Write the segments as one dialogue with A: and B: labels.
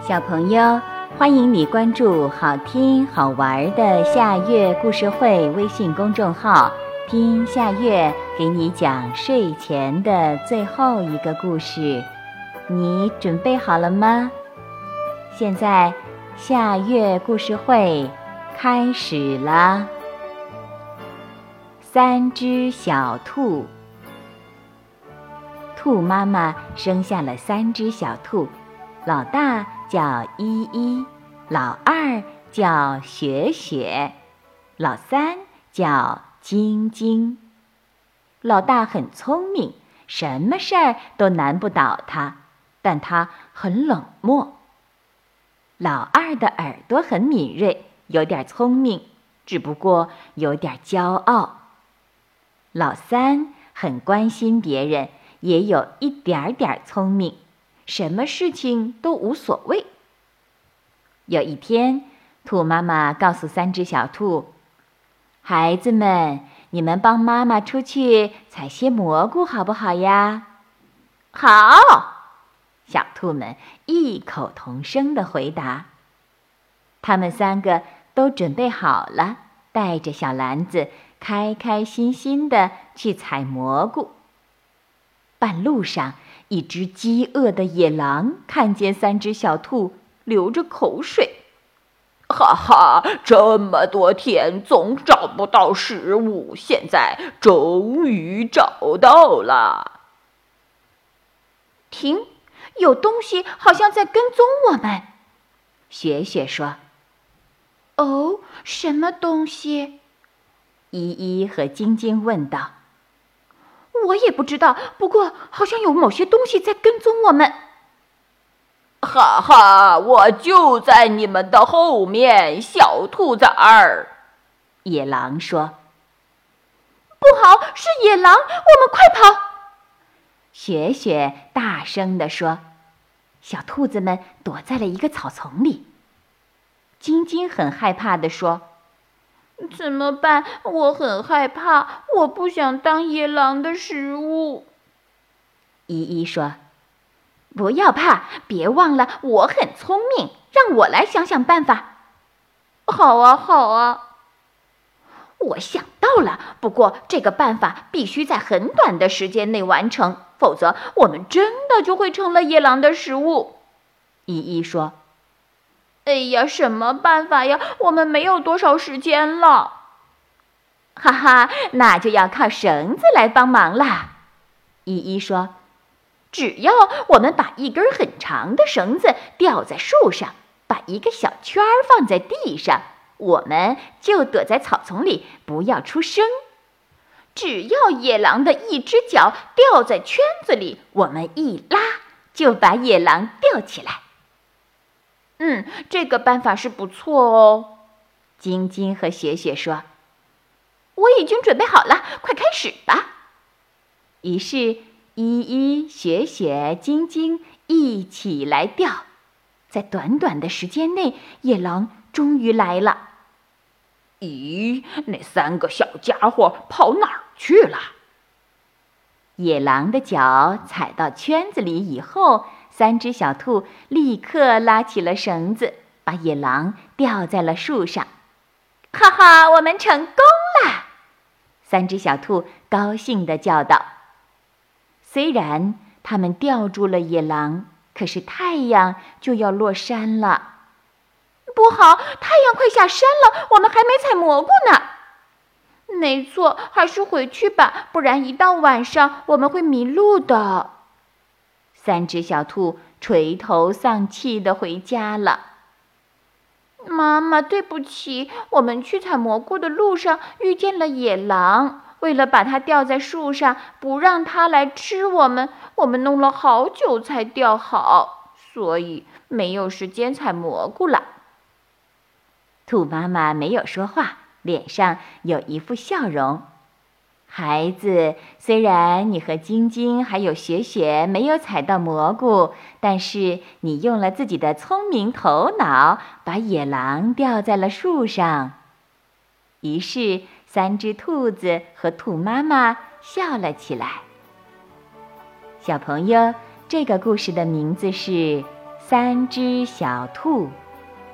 A: 小朋友，欢迎你关注好听好玩的夏月故事会微信公众号，听夏月给你讲睡前的最后一个故事。你准备好了吗？现在夏月故事会开始了。三只小兔，兔妈妈生下了三只小兔，老大叫依依，老二叫雪雪，老三叫晶晶。老大很聪明，什么事儿都难不倒他，但他很冷漠。老二的耳朵很敏锐，有点聪明，只不过有点骄傲。老三很关心别人，也有一点点聪明，什么事情都无所谓。有一天，兔妈妈告诉三只小兔：“孩子们，你们帮妈妈出去采些蘑菇，好不好呀？”“
B: 好！”
A: 小兔们异口同声的回答。他们三个都准备好了，带着小篮子。开开心心的去采蘑菇。半路上，一只饥饿的野狼看见三只小兔，流着口水：“
B: 哈哈，这么多天总找不到食物，现在终于找到了。”
C: 停，有东西好像在跟踪我们。
A: 雪雪说：“
C: 哦，什么东西？”
A: 依依和晶晶问道：“
C: 我也不知道，不过好像有某些东西在跟踪我们。”“
B: 哈哈，我就在你们的后面，小兔崽儿。”
A: 野狼说。
C: “不好，是野狼！我们快跑！”
A: 雪雪大声地说。小兔子们躲在了一个草丛里。晶晶很害怕地说。
C: 怎么办？我很害怕，我不想当野狼的食物。
A: 依依说：“不要怕，别忘了我很聪明，让我来想想办法。”
C: 好啊，好啊，我想到了。不过这个办法必须在很短的时间内完成，否则我们真的就会成了野狼的食物。
A: 依依说。
C: 哎呀，什么办法呀？我们没有多少时间了。
A: 哈哈，那就要靠绳子来帮忙啦。依依说：“
C: 只要我们把一根很长的绳子吊在树上，把一个小圈儿放在地上，我们就躲在草丛里，不要出声。只要野狼的一只脚吊在圈子里，我们一拉就把野狼吊起来。”嗯，这个办法是不错哦。
A: 晶晶和雪雪说：“
C: 我已经准备好了，快开始吧。”
A: 于是，依依、雪雪、晶晶一起来钓。在短短的时间内，野狼终于来了。
B: 咦，那三个小家伙跑哪儿去了？
A: 野狼的脚踩到圈子里以后。三只小兔立刻拉起了绳子，把野狼吊在了树上。
C: 哈哈，我们成功了！
A: 三只小兔高兴地叫道。虽然他们吊住了野狼，可是太阳就要落山了。
C: 不好，太阳快下山了，我们还没采蘑菇呢。没错，还是回去吧，不然一到晚上我们会迷路的。
A: 三只小兔垂头丧气的回家了。
C: 妈妈，对不起，我们去采蘑菇的路上遇见了野狼，为了把它吊在树上，不让它来吃我们，我们弄了好久才吊好，所以没有时间采蘑菇了。
A: 兔妈妈没有说话，脸上有一副笑容。孩子，虽然你和晶晶还有雪雪没有采到蘑菇，但是你用了自己的聪明头脑，把野狼吊在了树上。于是，三只兔子和兔妈妈笑了起来。小朋友，这个故事的名字是《三只小兔，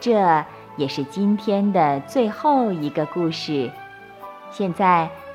A: 这也是今天的最后一个故事。现在